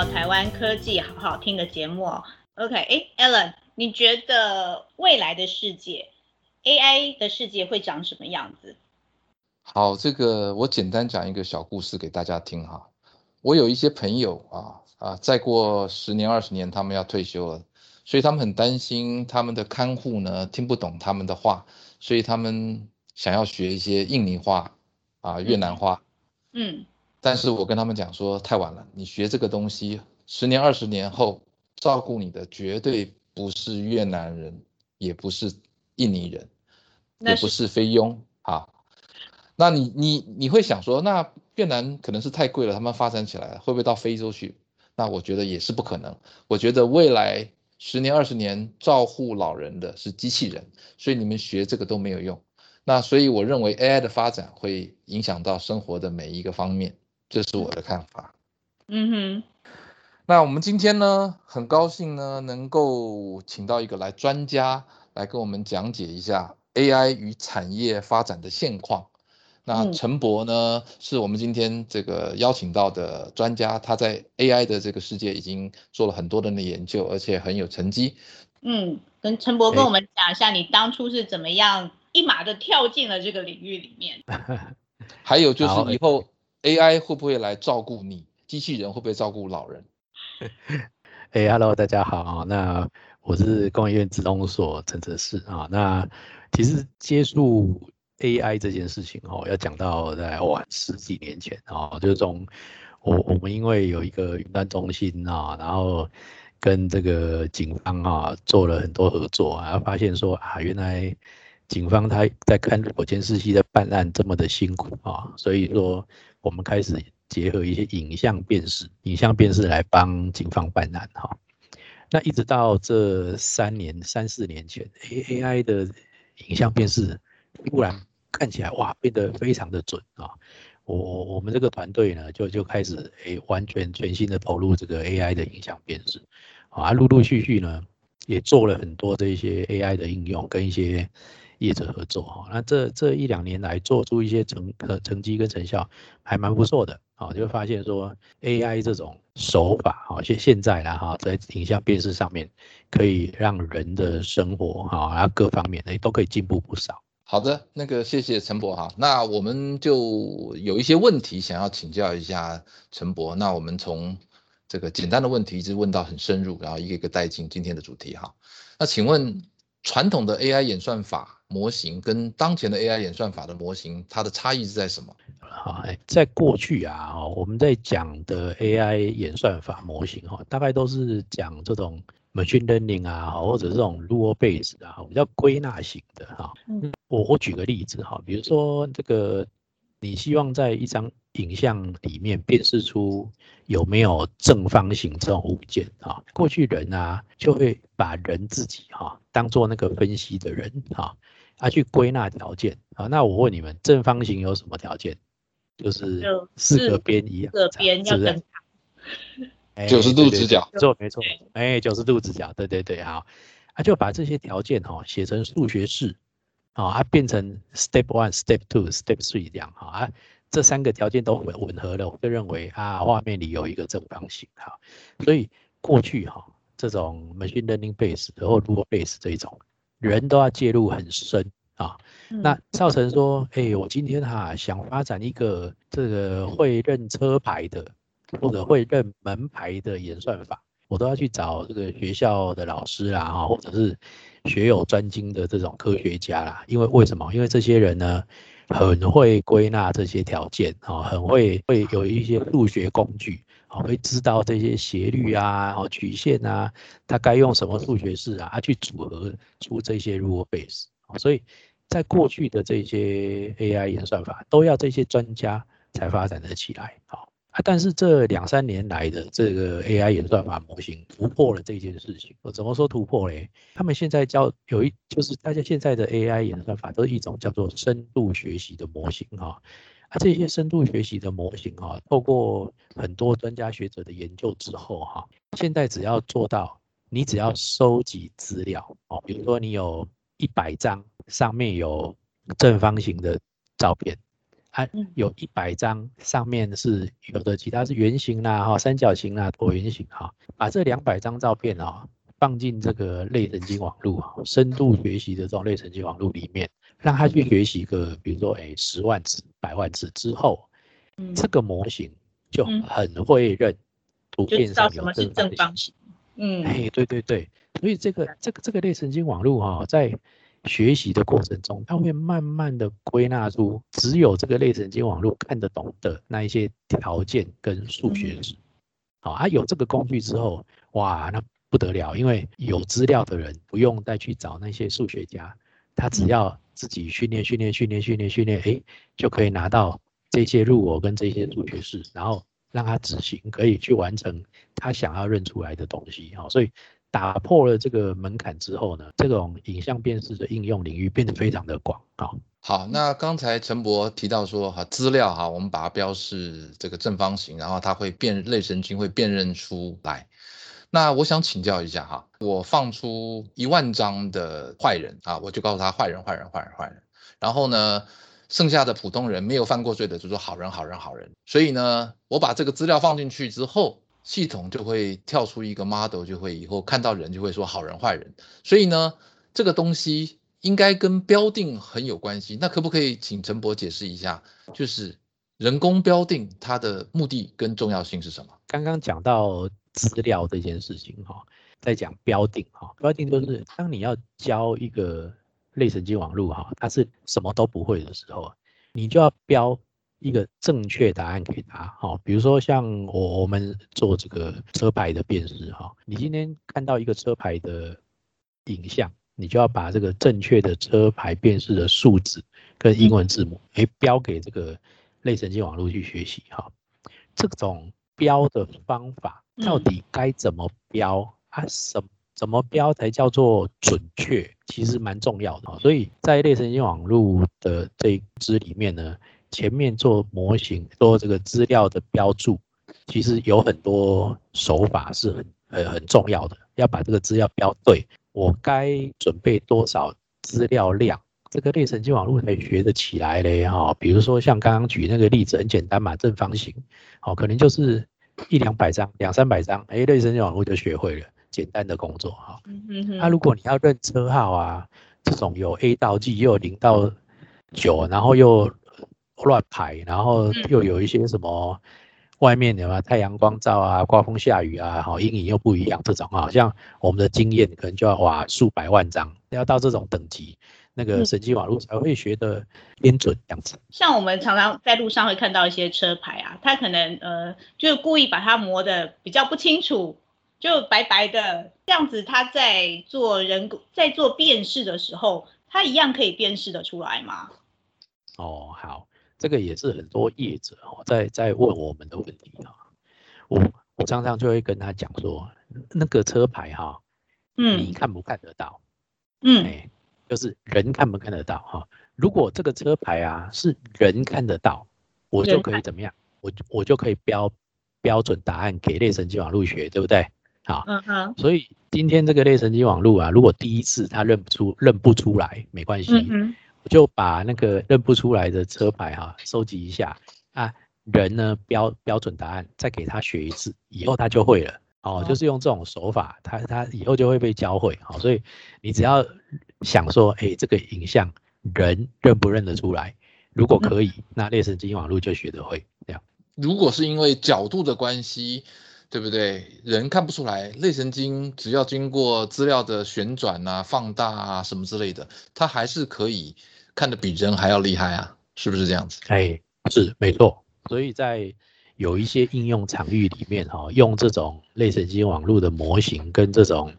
到台湾科技好好听的节目哦。OK，哎，Alan，你觉得未来的世界，AI 的世界会长什么样子？好，这个我简单讲一个小故事给大家听哈。我有一些朋友啊啊，再过十年二十年，他们要退休了，所以他们很担心他们的看护呢听不懂他们的话，所以他们想要学一些印尼话啊、越南话。嗯。但是我跟他们讲说，太晚了，你学这个东西，十年二十年后，照顾你的绝对不是越南人，也不是印尼人，也不是菲佣啊。那你你你会想说，那越南可能是太贵了，他们发展起来了，会不会到非洲去？那我觉得也是不可能。我觉得未来十年二十年照护老人的是机器人，所以你们学这个都没有用。那所以我认为 AI 的发展会影响到生活的每一个方面。这是我的看法。嗯哼，那我们今天呢，很高兴呢，能够请到一个来专家来跟我们讲解一下 AI 与产业发展的现况。那陈博呢，是我们今天这个邀请到的专家，他在 AI 的这个世界已经做了很多的研究，而且很有成绩。嗯，跟陈博跟我们讲一下，你当初是怎么样一马的跳进了这个领域里面？还有就是以后。AI 会不会来照顾你？机器人会不会照顾老人？哎，Hello，大家好，那我是工研院自动所陈哲士啊。那其实接触 AI 这件事情哦，要讲到在晚十几年前啊，就是从我我们因为有一个云端中心啊，然后跟这个警方啊做了很多合作啊，发现说啊，原来警方他在看火监视器的办案这么的辛苦啊，所以说。我们开始结合一些影像辨识，影像辨识来帮警方办案哈。那一直到这三年、三四年前，A A I 的影像辨识突然看起来哇，变得非常的准啊。我我们这个团队呢，就就开始诶，完全全新的投入这个 A I 的影像辨识啊，陆陆续续呢，也做了很多这些 A I 的应用跟一些。业者合作哈，那这这一两年来做出一些成呃成绩跟成效还蛮不错的啊，就会发现说 AI 这种手法哈，现现在啦哈，在影像辨识上面可以让人的生活哈，然后各方面的都可以进步不少。好的，那个谢谢陈博哈，那我们就有一些问题想要请教一下陈博，那我们从这个简单的问题一直问到很深入，然后一个一个带进今天的主题哈。那请问传统的 AI 演算法？模型跟当前的 AI 演算法的模型，它的差异是在什么？好，在过去啊，我们在讲的 AI 演算法模型哈，大概都是讲这种 machine learning 啊，或者这种 rule base 啊，比较归纳型的哈。我我举个例子哈，比如说这个，你希望在一张影像里面辨识出有没有正方形这种物件啊？过去人啊，就会把人自己哈当做那个分析的人啊。他去归纳条件啊，那我问你们，正方形有什么条件？就是四个边一样，四个边要正常，九十度直角，错没错，哎，九十度直角，对对对，好，他就把这些条件哈写成数学式，啊，它变成 step one、step two、step three 这样哈，啊，这三个条件都吻吻合了，我就认为啊，画面里有一个正方形哈，所以过去哈这种 machine learning base 或 rule base 这一种。人都要介入很深啊，那造成说，哎，我今天哈想发展一个这个会认车牌的，或者会认门牌的演算法，我都要去找这个学校的老师啦，哈，或者是学有专精的这种科学家啦，因为为什么？因为这些人呢，很会归纳这些条件啊，很会会有一些数学工具。好，会知道这些斜率啊，哦，曲线啊，它该用什么数学式啊，它去组合出这些 rule base。所以在过去的这些 AI 演算法，都要这些专家才发展得起来。好啊，但是这两三年来的这个 AI 演算法模型突破了这件事情。我怎么说突破嘞？他们现在叫有一，就是大家现在的 AI 演算法都是一种叫做深度学习的模型哈。啊，这些深度学习的模型哈，透过很多专家学者的研究之后哈，现在只要做到，你只要收集资料哦，比如说你有一百张上面有正方形的照片，啊，有一百张上面是有的，其他是圆形啦、哈三角形啦、椭圆形哈，把这两百张照片啊放进这个类神经网络啊，深度学习的这种类神经网络里面，让他去学习个，比如说哎十万次、百万次之后，这个模型就很会认图片上有正方形。嗯，哎，对对对，所以这个这个这个类神经网络哈，在学习的过程中，他会慢慢的归纳出只有这个类神经网络看得懂的那一些条件跟数学值。好，啊，有这个工具之后，哇，那不得了，因为有资料的人不用再去找那些数学家，他只要自己训练训练训练训练训练，哎，就可以拿到这些入我跟这些数学式，然后让他执行，可以去完成他想要认出来的东西。好，所以。打破了这个门槛之后呢，这种影像辨识的应用领域变得非常的广啊。好，那刚才陈博提到说哈，资料哈，我们把它标示这个正方形，然后它会辨类神经会辨认出来。那我想请教一下哈，我放出一万张的坏人啊，我就告诉他坏人坏人坏人坏人，然后呢，剩下的普通人没有犯过罪的就说好人好人好人。所以呢，我把这个资料放进去之后。系统就会跳出一个 model，就会以后看到人就会说好人坏人，所以呢，这个东西应该跟标定很有关系。那可不可以请陈博解释一下，就是人工标定它的目的跟重要性是什么？刚刚讲到资料这件事情哈，在讲标定哈，标定就是当你要教一个类神经网络哈，它是什么都不会的时候，你就要标。一个正确答案给他，好，比如说像我我们做这个车牌的辨识，哈，你今天看到一个车牌的影像，你就要把这个正确的车牌辨识的数字跟英文字母，哎，标给这个类神经网络去学习，哈，这种标的方法到底该怎么标啊？什怎么标才叫做准确？其实蛮重要的，所以在类神经网络的这一支里面呢。前面做模型做这个资料的标注，其实有很多手法是很呃很重要的，要把这个资料标对。我该准备多少资料量，这个类神经网络才学得起来嘞哈。比如说像刚刚举那个例子很简单嘛，正方形，哦，可能就是一两百张、两三百张，哎，类神经网络就学会了简单的工作哈。那如果你要认车号啊，这种有 A 到 G 又有零到九，然后又乱排，然后又有一些什么外面的嘛，太阳光照啊，刮风下雨啊，好阴影又不一样，这种好像我们的经验可能就要哇数百万张，要到这种等级，那个神经网络才会学的偏准这样子。像我们常常在路上会看到一些车牌啊，他可能呃就是故意把它磨的比较不清楚，就白白的这样子，他在做人工在做辨识的时候，他一样可以辨识的出来吗？哦，好。这个也是很多业者哦，在在问我们的问题啊。我我常常就会跟他讲说，那个车牌哈，嗯，你看不看得到？嗯，哎，就是人看不看得到哈？如果这个车牌啊是人看得到，我就可以怎么样？我我就可以标标准答案给类神经网络学，对不对？好，嗯哼。所以今天这个类神经网络啊，如果第一次他认不出认不出来，没关系。我就把那个认不出来的车牌哈收集一下啊，人呢标标准答案，再给他学一次，以后他就会了哦。就是用这种手法，他他以后就会被教会好。所以你只要想说，哎，这个影像人认不认得出来？如果可以，那类神经网络就学得会这样。如果是因为角度的关系。对不对？人看不出来，类神经只要经过资料的旋转啊、放大啊什么之类的，它还是可以看得比人还要厉害啊，是不是这样子？哎，是没错。所以在有一些应用场域里面，哈，用这种类神经网络的模型跟这种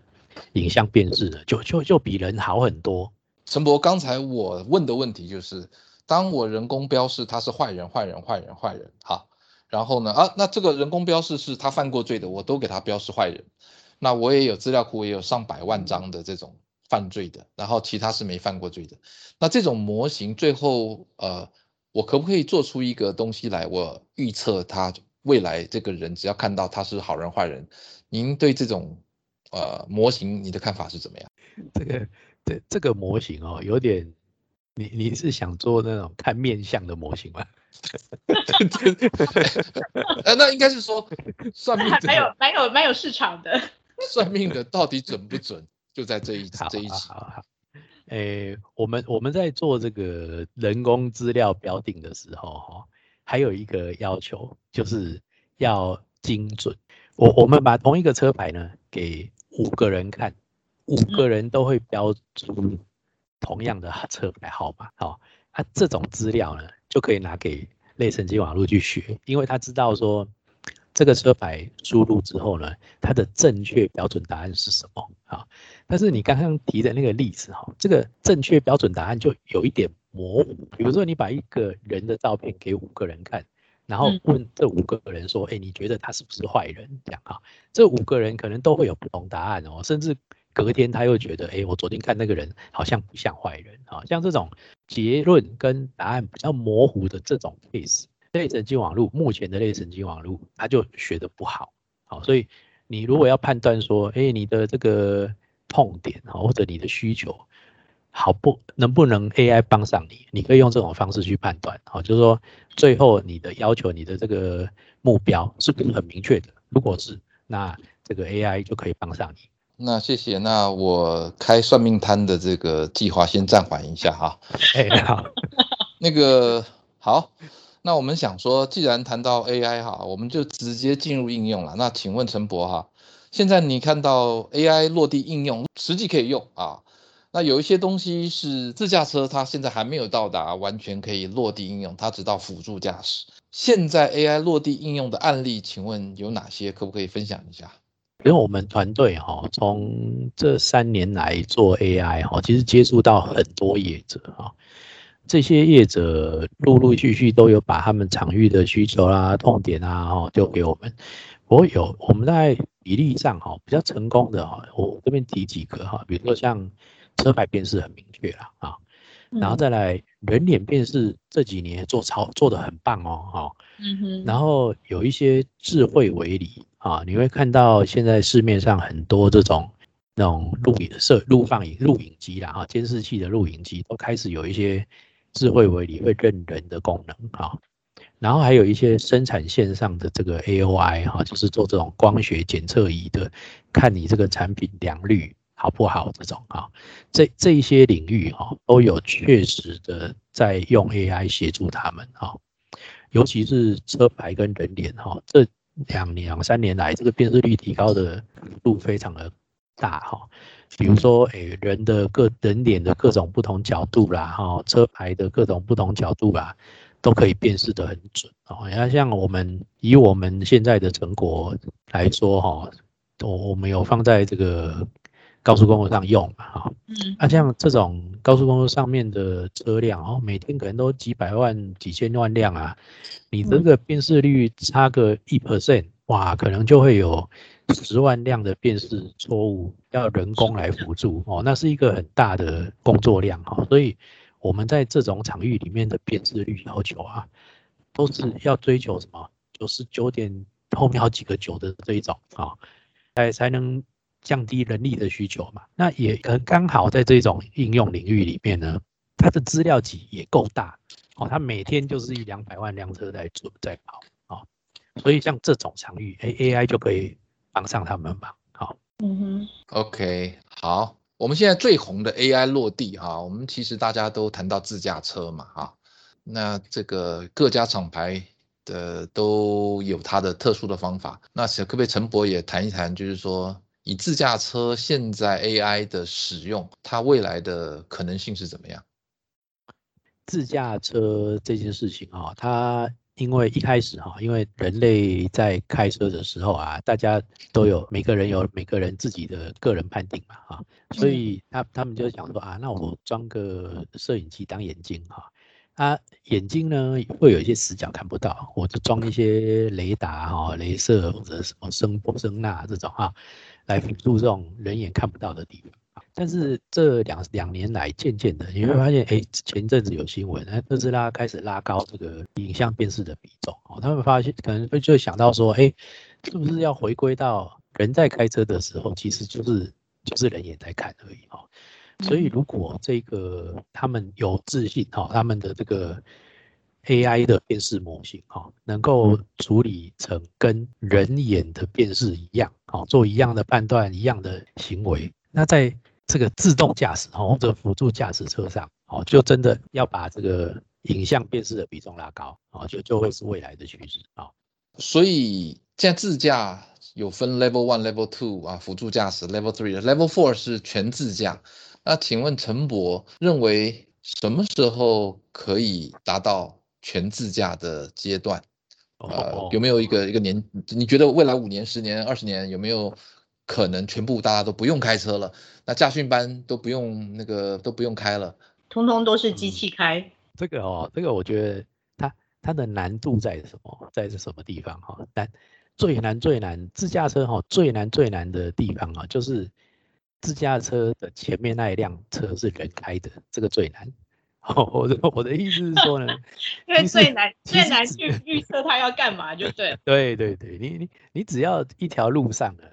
影像辨识的，就就就比人好很多。陈博，刚才我问的问题就是，当我人工标示他是坏人、坏人、坏人、坏人，哈。然后呢？啊，那这个人工标示是他犯过罪的，我都给他标示坏人。那我也有资料库，也有上百万张的这种犯罪的，然后其他是没犯过罪的。那这种模型最后，呃，我可不可以做出一个东西来？我预测他未来这个人只要看到他是好人坏人，您对这种呃模型你的看法是怎么样？这个这这个模型哦，有点，你你是想做那种看面相的模型吗？呃，那应该是说算命蛮有蛮有蛮有市场的。算命的到底准不准，就在这一这一期。诶，我们我们在做这个人工资料标定的时候，哈，还有一个要求就是要精准。我我们把同一个车牌呢给五个人看，五个人都会标出同样的车牌号码。好，啊，这种资料呢就可以拿给类神经网络去学，因为他知道说。这个车牌输入之后呢，它的正确标准答案是什么啊？但是你刚刚提的那个例子哈，这个正确标准答案就有一点模糊。比如说你把一个人的照片给五个人看，然后问这五个人说：“哎，你觉得他是不是坏人？”这样哈，这五个人可能都会有不同答案哦，甚至隔天他又觉得：“哎，我昨天看那个人好像不像坏人。”啊，像这种结论跟答案比较模糊的这种 case。类神经网络目前的类神经网络，它就学的不好，好，所以你如果要判断说，哎，你的这个痛点啊，或者你的需求好不能不能 AI 帮上你，你可以用这种方式去判断，好，就是说最后你的要求，你的这个目标是不是很明确的？如果是，那这个 AI 就可以帮上你。那谢谢，那我开算命摊的这个计划先暂缓一下哈。哎，好，那个好。那我们想说，既然谈到 AI 哈，我们就直接进入应用了。那请问陈博哈，现在你看到 AI 落地应用，实际可以用啊？那有一些东西是自驾车，它现在还没有到达完全可以落地应用，它只到辅助驾驶。现在 AI 落地应用的案例，请问有哪些？可不可以分享一下？因为我们团队哈，从这三年来做 AI 哈，其实接触到很多业者哈。这些业者陆陆续续都有把他们场域的需求啦、痛点啊，哈，丢给我们。我有我们在比例上哈比较成功的哈，我这边提几个哈，比如说像车牌辨识很明确啦啊，然后再来人脸辨识这几年做超做的很棒哦，哈，嗯哼，然后有一些智慧围篱啊，你会看到现在市面上很多这种那种录影摄录放影录影机啦哈，监视器的录影机都开始有一些。智慧为理会认人的功能啊，然后还有一些生产线上的这个 AOI 哈，就是做这种光学检测仪的，看你这个产品良率好不好这种哈，这这一些领域哈都有确实的在用 AI 协助他们哈，尤其是车牌跟人脸哈，这两两三年来这个辨识率提高的度非常的大哈。比如说，诶，人的各人脸的各种不同角度啦，哈，车牌的各种不同角度啦，都可以辨识得很准哦。你看，像我们以我们现在的成果来说，哈，我我们有放在这个高速公路上用嘛，哈，嗯，那像这种高速公路上面的车辆哦，每天可能都几百万、几千万辆啊，你这个辨识率差个一 percent，哇，可能就会有。十万辆的辨识错误要人工来辅助哦，那是一个很大的工作量哈，所以我们在这种场域里面的辨识率要求啊，都是要追求什么九十九点后面好几个九的这一种啊，才才能降低人力的需求嘛。那也可能刚好在这种应用领域里面呢，它的资料集也够大哦，它每天就是一两百万辆车在做在跑哦，所以像这种场域，哎，AI 就可以。帮上他们吧，好，嗯哼，OK，好，我们现在最红的 AI 落地哈，我们其实大家都谈到自驾车嘛，哈，那这个各家厂牌的都有它的特殊的方法，那可不可以陈博也谈一谈，就是说以自驾车现在 AI 的使用，它未来的可能性是怎么样？自驾车这件事情啊，它。因为一开始哈，因为人类在开车的时候啊，大家都有每个人有每个人自己的个人判定嘛哈，所以他他们就想说啊，那我装个摄影机当眼睛哈，啊眼睛呢会有一些死角看不到，我就装一些雷达哈、镭射或者什么声波声呐这种哈，来辅助这种人眼看不到的地方。但是这两两年来，渐渐的你会发现，哎，前阵子有新闻，哎，特斯拉开始拉高这个影像辨识的比重，哦，他们发现可能会就想到说，哎，是不是要回归到人在开车的时候，其实就是就是人眼在看而已，哦。所以如果这个他们有自信，哦，他们的这个 AI 的辨识模型，哈，能够处理成跟人眼的辨识一样，好，做一样的判断，一样的行为。那在这个自动驾驶，哈，或者辅助驾驶车上，哦，就真的要把这个影像辨识的比重拉高，哦，就就会是未来的趋势，啊。所以现在自驾有分 Level One、Level Two 啊，辅助驾驶 Level Three，Level Four 是全自驾。那请问陈博认为什么时候可以达到？全自驾的阶段，呃，有没有一个一个年？你觉得未来五年、十年、二十年有没有可能全部大家都不用开车了？那驾训班都不用那个都不用开了，通通都是机器开？这个哦，这个我觉得它它的难度在什么？在什么地方哈？但最难最难自驾车哈，最难最难的地方啊，就是自驾车的前面那一辆车是人开的，这个最难。哦，我的我的意思是说呢，因为最难最难去预测他要干嘛，就对。对对对，你你你只要一条路上的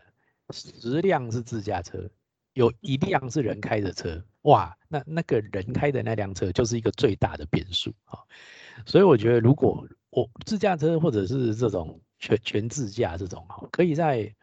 十辆是自驾车，有一辆是人开的车，哇，那那个人开的那辆车就是一个最大的变数啊。所以我觉得，如果我自驾车或者是这种全全自驾这种哈，可以在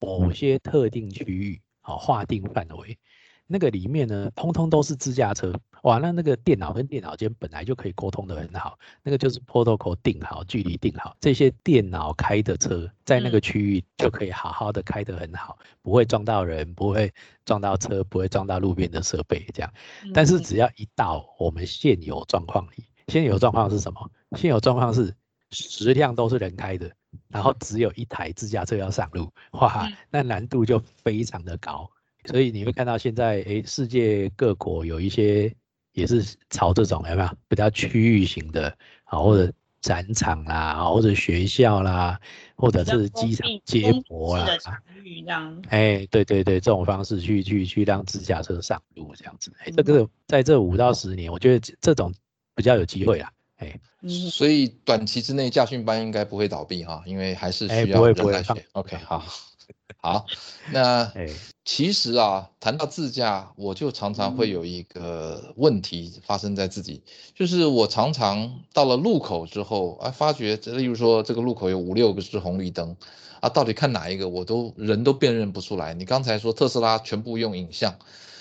某些特定区域啊划定范围。那个里面呢，通通都是自驾车，哇，那那个电脑跟电脑间本来就可以沟通的很好，那个就是 protocol 定好，距离定好，这些电脑开的车在那个区域就可以好好的开得很好，不会撞到人，不会撞到车，不会撞到路边的设备这样。但是只要一到我们现有状况里，现有状况是什么？现有状况是十辆都是人开的，然后只有一台自驾车要上路，哇，那难度就非常的高。所以你会看到现在，哎，世界各国有一些也是朝这种有没有比较区域型的，啊，或者展场啦，或者学校啦，或者是机场接驳啦，哎，对对对，这种方式去去去让自驾车上路这样子，哎，这个在这五到十年，我觉得这种比较有机会啦，哎，所以短期之内驾训班应该不会倒闭哈，因为还是需要人来学。OK，好。好，那 其实啊，谈到自驾，我就常常会有一个问题发生在自己，就是我常常到了路口之后啊，发觉，例如说这个路口有五六个是红绿灯啊，到底看哪一个，我都人都辨认不出来。你刚才说特斯拉全部用影像，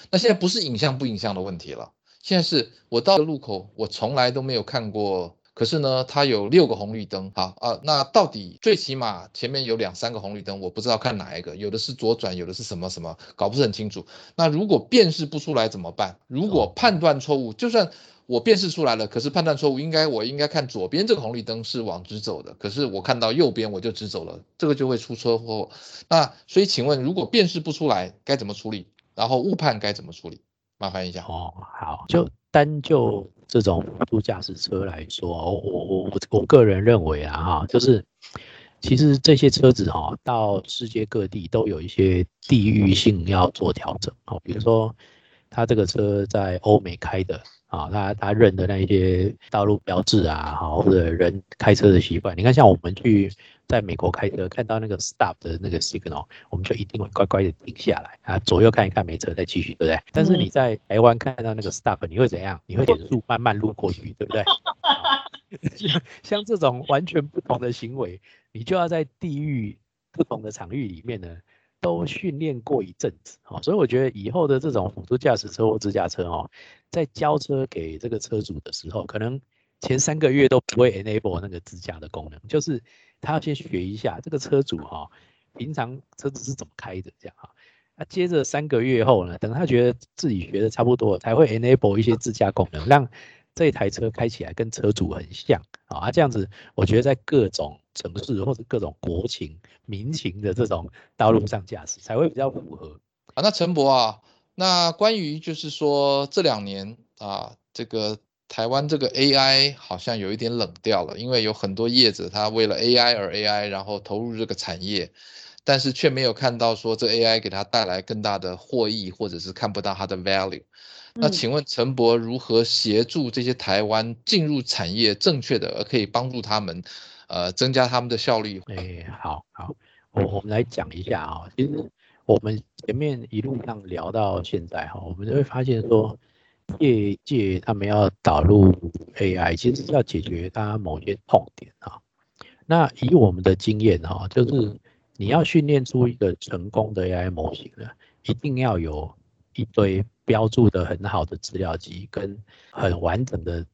那现在不是影像不影像的问题了，现在是我到了路口，我从来都没有看过。可是呢，它有六个红绿灯，好啊，那到底最起码前面有两三个红绿灯，我不知道看哪一个，有的是左转，有的是什么什么，搞不是很清楚。那如果辨识不出来怎么办？如果判断错误，就算我辨识出来了，可是判断错误，应该我应该看左边这个红绿灯是往直走的，可是我看到右边我就直走了，这个就会出车祸。那所以请问，如果辨识不出来该怎么处理？然后误判该怎么处理？麻烦一下。哦，好，就单就。这种辅助驾驶车来说，我我我我个人认为啊，哈，就是其实这些车子哈，到世界各地都有一些地域性要做调整哦，比如说他这个车在欧美开的啊，他他认的那一些道路标志啊，哈，或者人开车的习惯，你看像我们去。在美国开车看到那个 stop 的那个 signal，我们就一定会乖乖的停下来啊，左右看一看没车再继续，对不对？但是你在台湾看到那个 stop，你会怎样？你会减速慢慢路过去，对不对？像 像这种完全不同的行为，你就要在地域不同的场域里面呢，都训练过一阵子哦。所以我觉得以后的这种辅助驾驶车或自驾车哦，在交车给这个车主的时候，可能前三个月都不会 enable 那个自驾的功能，就是。他要先学一下这个车主哈，平常车子是怎么开的这样哈，那接着三个月后呢，等他觉得自己学的差不多，才会 enable 一些自驾功能，让这台车开起来跟车主很像啊，这样子我觉得在各种城市或者各种国情民情的这种道路上驾驶才会比较符合啊。那陈博啊，那关于就是说这两年啊这个。台湾这个 AI 好像有一点冷掉了，因为有很多业者他为了 AI 而 AI，然后投入这个产业，但是却没有看到说这 AI 给他带来更大的获益，或者是看不到它的 value。那请问陈博如何协助这些台湾进入产业正确的，而可以帮助他们，呃，增加他们的效率？哎，好好，我我们来讲一下啊，其实我们前面一路上聊到现在哈，我们就会发现说。业界他们要导入 AI，其实是要解决它某些痛点啊。那以我们的经验哈，就是你要训练出一个成功的 AI 模型呢，一定要有一堆标注的很好的资料集，跟很完整的、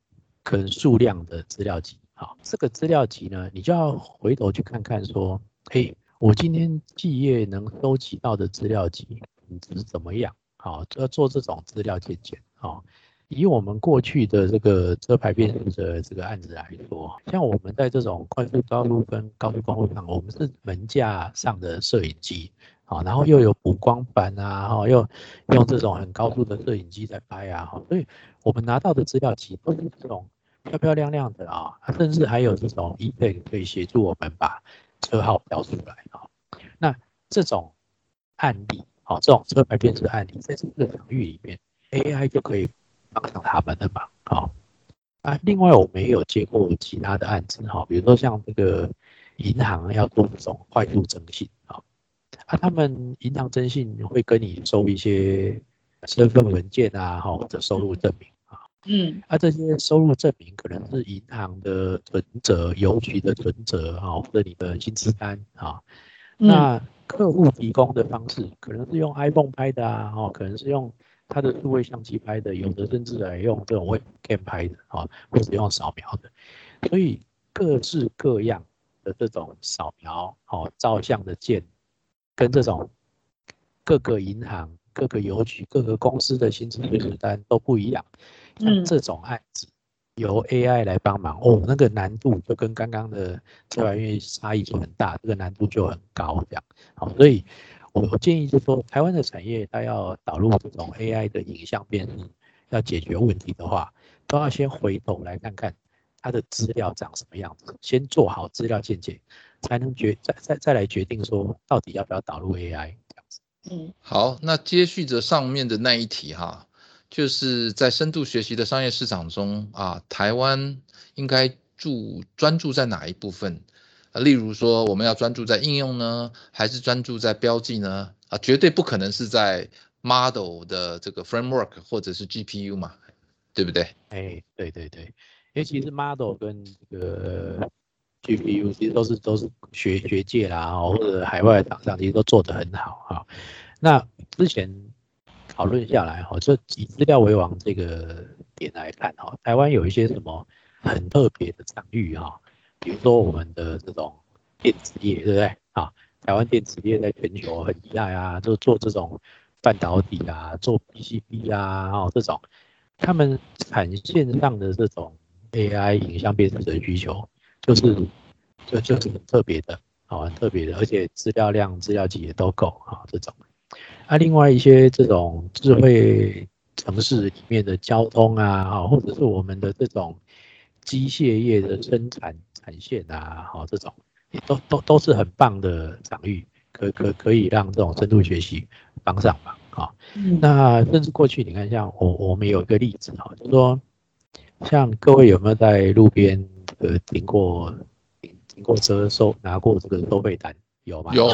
跟数量的资料集。好，这个资料集呢，你就要回头去看看说，嘿，我今天企业能收集到的资料集品质怎么样？好，要做这种资料借鉴好，以我们过去的这个车牌辨识的这个案子来说，像我们在这种快速道路跟高速公路上，我们是门架上的摄影机，好，然后又有补光板啊，哈，又用这种很高速的摄影机在拍啊，哈，所以我们拿到的资料其实都是这种。漂漂亮亮的啊，甚至还有这种 e p 可以协助我们把车号标出来啊。那这种案例，好，这种车牌辨识案例，在这个场域里面，AI 就可以帮上他们的忙啊。啊，另外我们也有接过其他的案子哈，比如说像这个银行要做这种快速征信啊，啊，他们银行征信会跟你收一些身份文件啊，哈，或者收入证明。嗯，啊，这些收入证明可能是银行的存折、邮局的存折啊，或者你的薪资单啊。那客户提供的方式可能是用 iPhone 拍的啊，哦，可能是用他的数位相机拍的，有的甚至来用这种 Webcam 拍的啊，或者用扫描的。所以各式各样的这种扫描、哦照相的件，跟这种各个银行、各个邮局、各个公司的薪资随时单都不一样。像这种案子由 AI 来帮忙哦，那个难度就跟刚刚的这玩意差异就很大，这个难度就很高，这样好，所以我我建议就是说，台湾的产业它要导入这种 AI 的影像辨识，要解决问题的话，都要先回头来看看它的资料长什么样子，先做好资料鉴解，才能决再再再来决定说到底要不要导入 AI 这样子。嗯，好，那接续着上面的那一题哈。就是在深度学习的商业市场中啊，台湾应该注专注在哪一部分？例如说我们要专注在应用呢，还是专注在标记呢？啊，绝对不可能是在 model 的这个 framework 或者是 GPU 嘛，对不对？哎，对对对，因为其实 model 跟这个 GPU 其实都是都是学学界啦，或者海外厂商其实都做得很好哈。那之前。讨论下来哈，就以资料为王这个点来看哈，台湾有一些什么很特别的场域哈，比如说我们的这种电子业，对不对啊？台湾电子业在全球很厉害啊，就做这种半导体啊，做 PCB 啊，哦这种，他们产线上的这种 AI 影像辨识的需求，就是就就是很特别的，好很特别的，而且资料量、资料集也都够啊，这种。啊，另外一些这种智慧城市里面的交通啊，或者是我们的这种机械业的生产产线啊，好，这种都都都是很棒的场域，可可可以让这种深度学习帮上忙，哈。那甚至过去你看，像我我们有一个例子，哈，就是说，像各位有没有在路边呃停过停停过车收拿过这个收费单？有吗？有，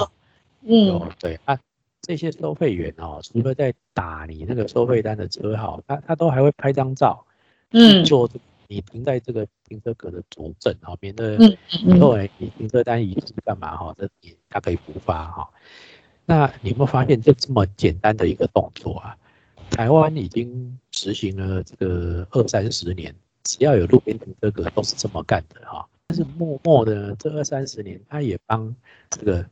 嗯，有对啊。这些收费员哦，除了在打你那个收费单的车号，他他都还会拍张照，嗯，做你停在这个停车格的左正，哈，免得以后哎你停车单遗失干嘛哈，这也他可以补发哈。那你有没有发现，就这么简单的一个动作啊，台湾已经实行了这个二三十年，只要有路边停车格都是这么干的哈。但是默默的这二三十年，他也帮这个。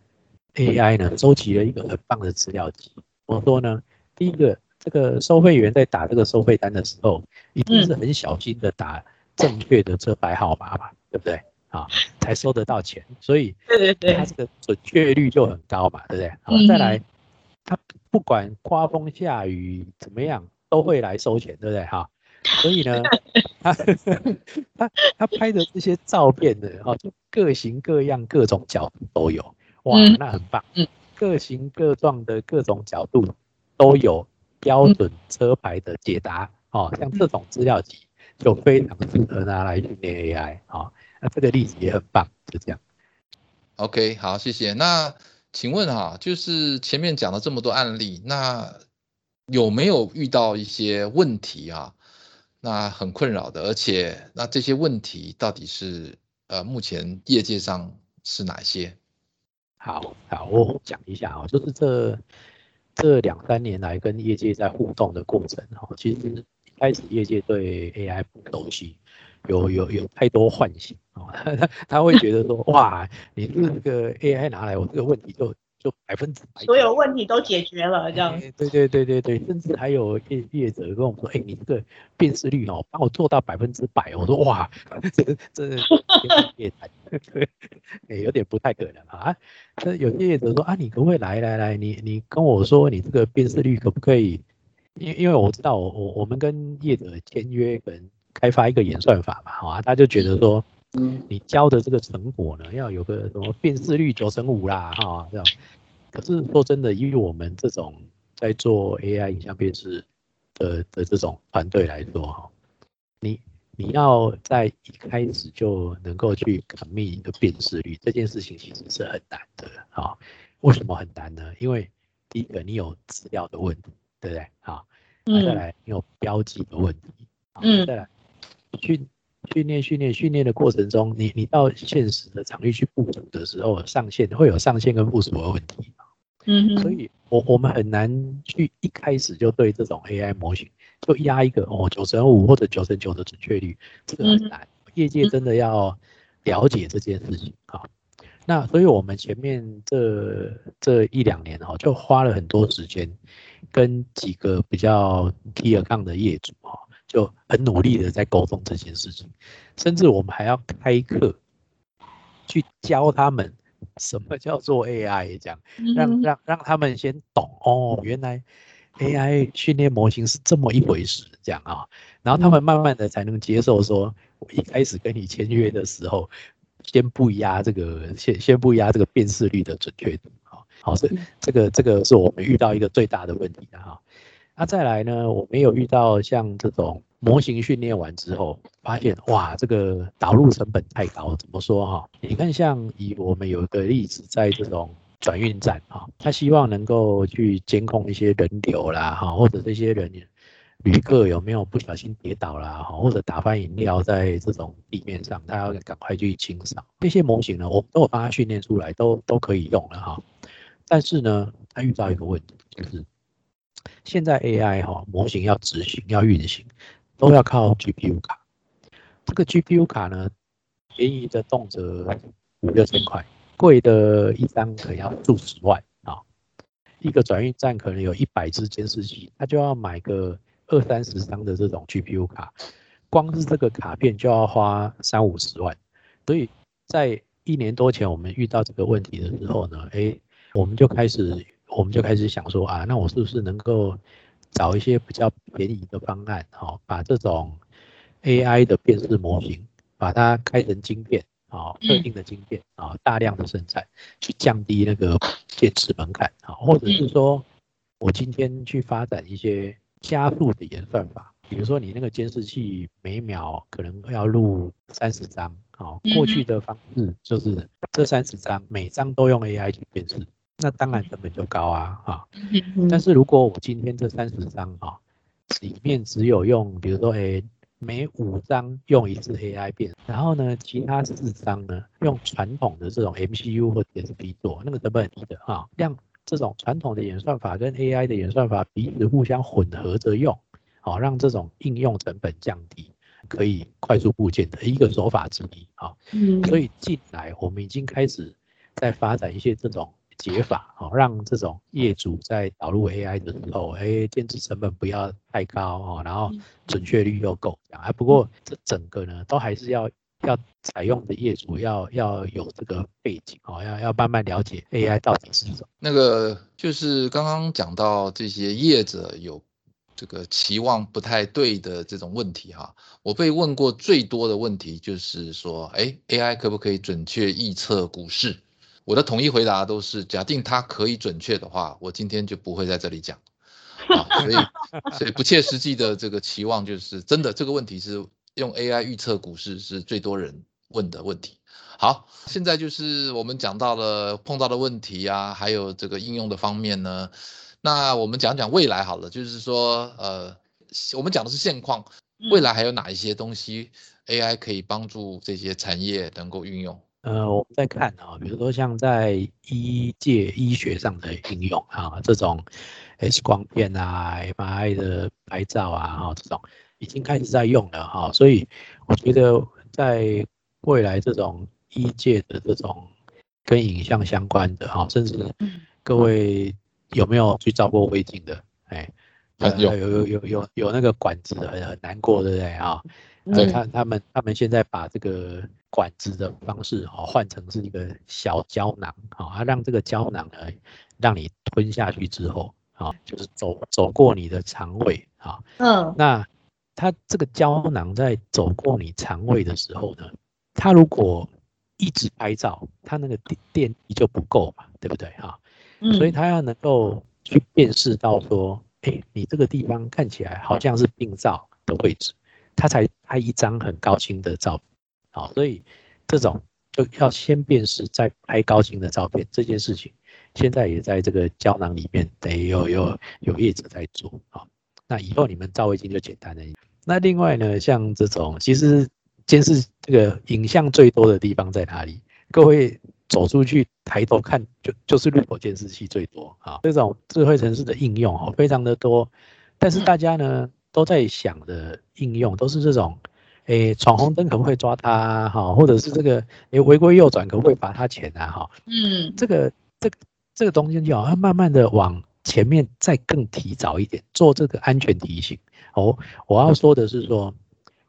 AI 呢，收集了一个很棒的资料集。怎么说呢？第一个，这个收费员在打这个收费单的时候，一定是很小心的打正确的车牌号码嘛，对不对？啊，才收得到钱。所以，对对对，它这个准确率就很高嘛，对不对？好，再来，他不管刮风下雨怎么样，都会来收钱，对不对？哈，所以呢，他他他拍的这些照片呢，哈，就各型各样、各种角度都有。哇，那很棒，嗯，各型各状的各种角度都有标准车牌的解答，哦，像这种资料集就非常适合拿来训练 AI，哦，那这个例子也很棒，就这样。OK，好，谢谢。那请问哈，就是前面讲了这么多案例，那有没有遇到一些问题啊？那很困扰的，而且那这些问题到底是呃目前业界上是哪些？好好，我讲一下啊，就是这这两三年来跟业界在互动的过程哈，其实开始业界对 AI 不熟悉，有有有太多幻想啊，他他会觉得说哇，你这个 AI 拿来，我这个问题就。就百分之百，所有问题都解决了，这样。对对对对对，甚至还有业业者跟我们说，哎，你这个辨识率哦，帮我做到百分之百。我说哇，这这有点不太可能啊。那有些业者说啊，你可不可以来来来，你你跟我说你这个辨识率可不可以？因因为我知道我我我们跟业者签约，可能开发一个演算法嘛，好啊，他就觉得说。嗯，你教的这个成果呢，要有个什么辨识率九成五啦，哈，这样。可是说真的，因为我们这种在做 AI 影像辨识的的这种团队来说，哈，你你要在一开始就能够去 commit 一个辨识率，这件事情其实是很难的，哈。为什么很难呢？因为第一个你有资料的问题，对不对？好，再来你有标记的问题，嗯，再来去。训练训练训练的过程中，你你到现实的场域去部署的时候，上线会有上线跟部署的问题嗯，所以我我们很难去一开始就对这种 AI 模型就压一个哦九成五或者九成九的准确率，这个很难。业界真的要了解这件事情啊。那所以我们前面这这一两年哈，就花了很多时间跟几个比较 key account 的业主哈。就很努力的在沟通这件事情，甚至我们还要开课去教他们什么叫做 AI，这样让让让他们先懂哦，原来 AI 训练模型是这么一回事，这样啊，然后他们慢慢的才能接受，说我一开始跟你签约的时候，先不压这个，先先不压这个辨识率的准确度，好，好，这这个这个是我们遇到一个最大的问题的那再来呢？我没有遇到像这种模型训练完之后，发现哇，这个导入成本太高。怎么说哈？你看，像以我们有一个例子，在这种转运站哈，他希望能够去监控一些人流啦哈，或者这些人旅客有没有不小心跌倒啦哈，或者打翻饮料在这种地面上，他要赶快去清扫。这些模型呢，我都有帮他训练出来，都都可以用了哈。但是呢，他遇到一个问题，就是。现在 AI 哈模型要执行要运行，都要靠 GPU 卡。这个 GPU 卡呢，便宜的动辄五六千块，贵的一张可能要数十万啊。一个转运站可能有一百只监视器，他就要买个二三十张的这种 GPU 卡，光是这个卡片就要花三五十万。所以在一年多前我们遇到这个问题的时候呢，哎，我们就开始。我们就开始想说啊，那我是不是能够找一些比较便宜的方案，哦，把这种 AI 的辨识模型，把它开成晶片，啊，特定的晶片，啊，大量的生产，去降低那个电池门槛，啊，或者是说，我今天去发展一些加速的演算法，比如说你那个监视器每秒可能要录三十张，好，过去的方式就是这三十张每张都用 AI 去辨识。那当然成本就高啊，哈。但是如果我今天这三十张哈，里面只有用，比如说，哎，每五张用一次 AI 变，然后呢，其他四张呢，用传统的这种 MCU 或 DSP 做，那个成本很低的哈。让这种传统的演算法跟 AI 的演算法彼此互相混合着用，好，让这种应用成本降低，可以快速部件的一个手法之一啊。嗯。所以近来我们已经开始在发展一些这种。解法哦，让这种业主在导入 AI 的时候，哎，建制成本不要太高哦，然后准确率又够。啊，不过这整个呢，都还是要要采用的业主要要有这个背景哦，要要慢慢了解 AI 到底是什么。那个就是刚刚讲到这些业者有这个期望不太对的这种问题哈，我被问过最多的问题就是说，哎，AI 可不可以准确预测股市？我的统一回答都是：假定它可以准确的话，我今天就不会在这里讲。啊，所以所以不切实际的这个期望就是真的。这个问题是用 AI 预测股市是最多人问的问题。好，现在就是我们讲到了碰到的问题啊，还有这个应用的方面呢。那我们讲讲未来好了，就是说呃，我们讲的是现况。未来还有哪一些东西 AI 可以帮助这些产业能够运用？呃，我们在看啊，比如说像在医界医学上的应用啊，这种 X 光片啊、MRI 的拍照啊，哈，这种已经开始在用了哈，所以我觉得在未来这种医界的这种跟影像相关的哈，甚至各位有没有去照过胃镜的？哎，有有有有有有那个管子很很难过，对不对啊？他他们他们现在把这个管子的方式哦换成是一个小胶囊啊，让这个胶囊呢让你吞下去之后啊，就是走走过你的肠胃啊，嗯，那它这个胶囊在走过你肠胃的时候呢，它如果一直拍照，它那个电电力就不够嘛，对不对哈？嗯，所以它要能够去辨识到说，哎，你这个地方看起来好像是病灶的位置。它才拍一张很高清的照片，好，所以这种就要先辨识再拍高清的照片这件事情，现在也在这个胶囊里面得有有有业者在做，好，那以后你们照胃镜就简单了。那另外呢，像这种其实监视这个影像最多的地方在哪里？各位走出去抬头看，就就是路口监视器最多啊，这种智慧城市的应用哦，非常的多，但是大家呢？都在想的应用都是这种，诶，闯红灯可不可以抓他哈？或者是这个诶违规右转可不可以罚他钱啊？哈，嗯，这个这个这个东西就要慢慢的往前面再更提早一点做这个安全提醒哦。我要说的是说，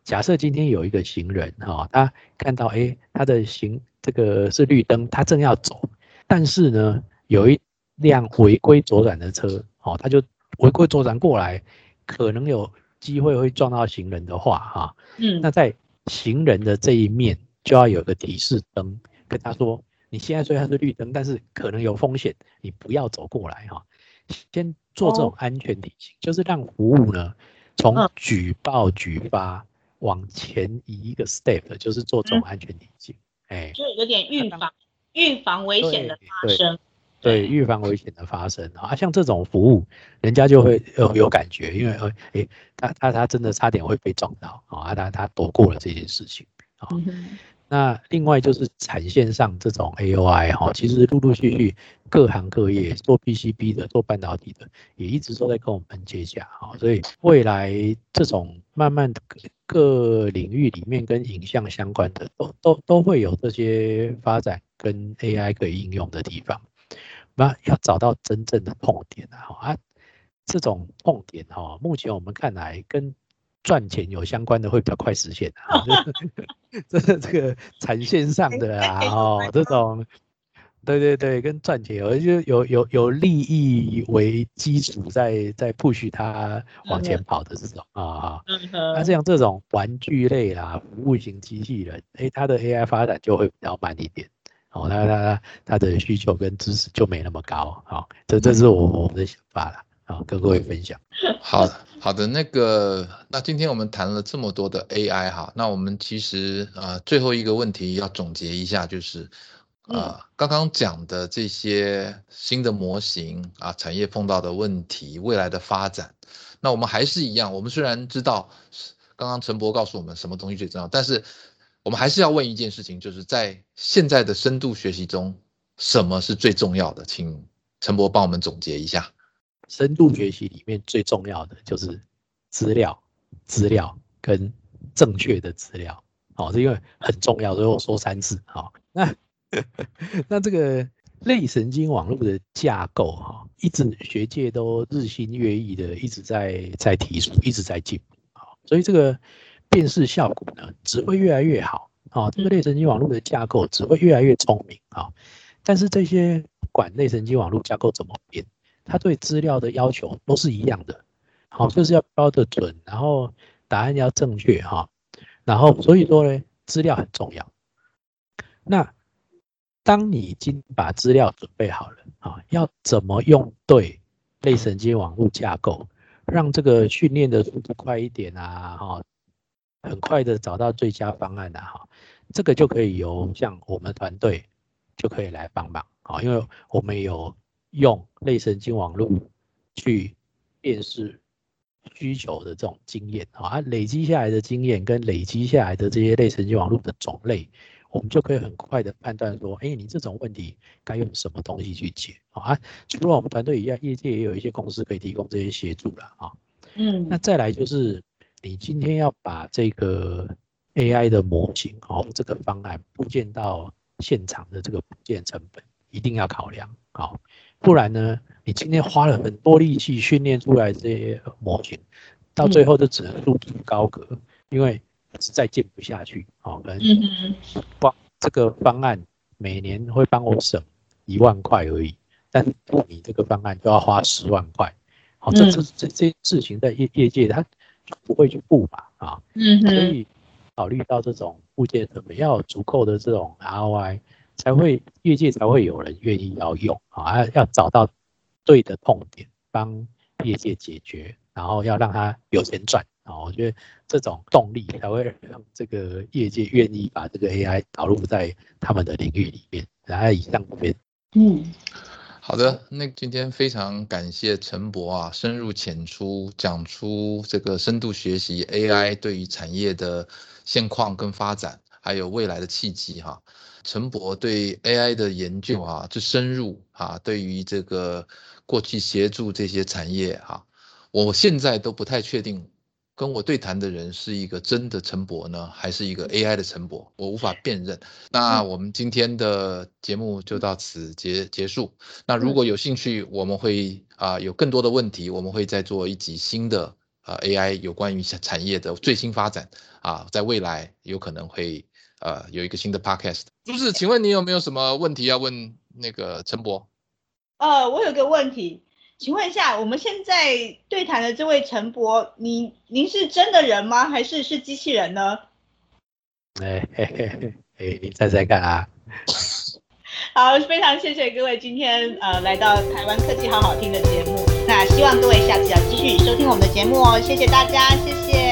假设今天有一个行人哈，他看到诶他的行这个是绿灯，他正要走，但是呢有一辆违规左转的车，哦，他就违规左转过来。可能有机会会撞到行人的话，哈，嗯，那在行人的这一面就要有个提示灯，跟他说，你现在虽然是绿灯，但是可能有风险，你不要走过来，哈，先做这种安全提醒，就是让服务呢从举报举发往前移一个 step，就是做这种安全提醒，哎，就有点预防预防危险的发生。对，预防危险的发生啊，像这种服务，人家就会有有感觉，因为呃，诶，他他他真的差点会被撞到啊，他他躲过了这件事情啊。那另外就是产线上这种 A O I 哈，其实陆陆续续各行各业做 P C B 的、做半导体的，也一直都在跟我们接洽哈，所以未来这种慢慢的各领域里面跟影像相关的，都都都会有这些发展跟 A I 可以应用的地方。那要找到真正的痛点啊！啊，这种痛点哈，目前我们看来跟赚钱有相关的会比较快实现啊。这这个产线上的啊，哦，这种，对对对，跟赚钱有就有有有利益为基础，在在 push 它往前跑的这种啊。那像这种玩具类啦、服务型机器人，哎，它的 AI 发展就会比较慢一点。哦，他他他他的需求跟知识就没那么高，好，这这是我我们的想法了，好，跟各位分享。好好的，那个，那今天我们谈了这么多的 AI 哈，那我们其实呃最后一个问题要总结一下，就是啊刚刚讲的这些新的模型啊，产业碰到的问题，未来的发展，那我们还是一样，我们虽然知道刚刚陈博告诉我们什么东西最重要，但是。我们还是要问一件事情，就是在现在的深度学习中，什么是最重要的？请陈博帮我们总结一下。深度学习里面最重要的就是资料、资料跟正确的资料。好，这因为很重要，所以我说三次。好，那 那这个类神经网络的架构，哈，一直学界都日新月异的，一直在在提出，一直在进步。好，所以这个。辨识效果呢，只会越来越好啊！这个类神经网络的架构只会越来越聪明啊！但是这些管类神经网络架构怎么变，它对资料的要求都是一样的，好，就是要标的准，然后答案要正确哈，然后所以说呢，资料很重要。那当你已经把资料准备好了啊，要怎么用对类神经网络架构，让这个训练的速度快一点啊？哈。很快的找到最佳方案的哈，这个就可以由像我们团队就可以来帮忙啊，因为我们有用类神经网络去辨识需求的这种经验啊，累积下来的经验跟累积下来的这些类神经网络的种类，我们就可以很快的判断说，哎，你这种问题该用什么东西去解啊？除了我们团队以外，业界也有一些公司可以提供这些协助了啊。嗯，那再来就是你今天要把这个 AI 的模型哦，这个方案部件到现场的这个部件成本一定要考量好，不然呢，你今天花了很多力气训练出来这些模型，到最后就只能入土高阁，因为实在建不下去哦。可能光这个方案每年会帮我省一万块而已，但你这个方案就要花十万块。好，这这这这些事情在业业界它不会去布嘛啊，嗯所以考虑到这种部件怎么要有足够的这种 ROI，才会业界才会有人愿意要用啊，要要找到对的痛点帮业界解决，然后要让他有钱赚啊，我觉得这种动力才会让这个业界愿意把这个 AI 导入在他们的领域里面。然后以上这边，嗯。好的，那今天非常感谢陈博啊，深入浅出讲出这个深度学习 AI 对于产业的现况跟发展，还有未来的契机哈。陈博对 AI 的研究啊，之深入啊，对于这个过去协助这些产业哈，我现在都不太确定。跟我对谈的人是一个真的陈博呢，还是一个 AI 的陈博？我无法辨认。那我们今天的节目就到此结结束。那如果有兴趣，我们会啊有更多的问题，我们会再做一集新的呃 AI 有关于产业的最新发展啊，在未来有可能会呃有一个新的 Podcast。朱是，请问你有没有什么问题要问那个陈博？呃，我有个问题。请问一下，我们现在对谈的这位陈博，您您是真的人吗？还是是机器人呢？哎嘿嘿嘿，哎，你猜猜看啊！好，非常谢谢各位今天呃来到台湾科技好好听的节目。那希望各位下次要继续收听我们的节目哦，谢谢大家，谢谢。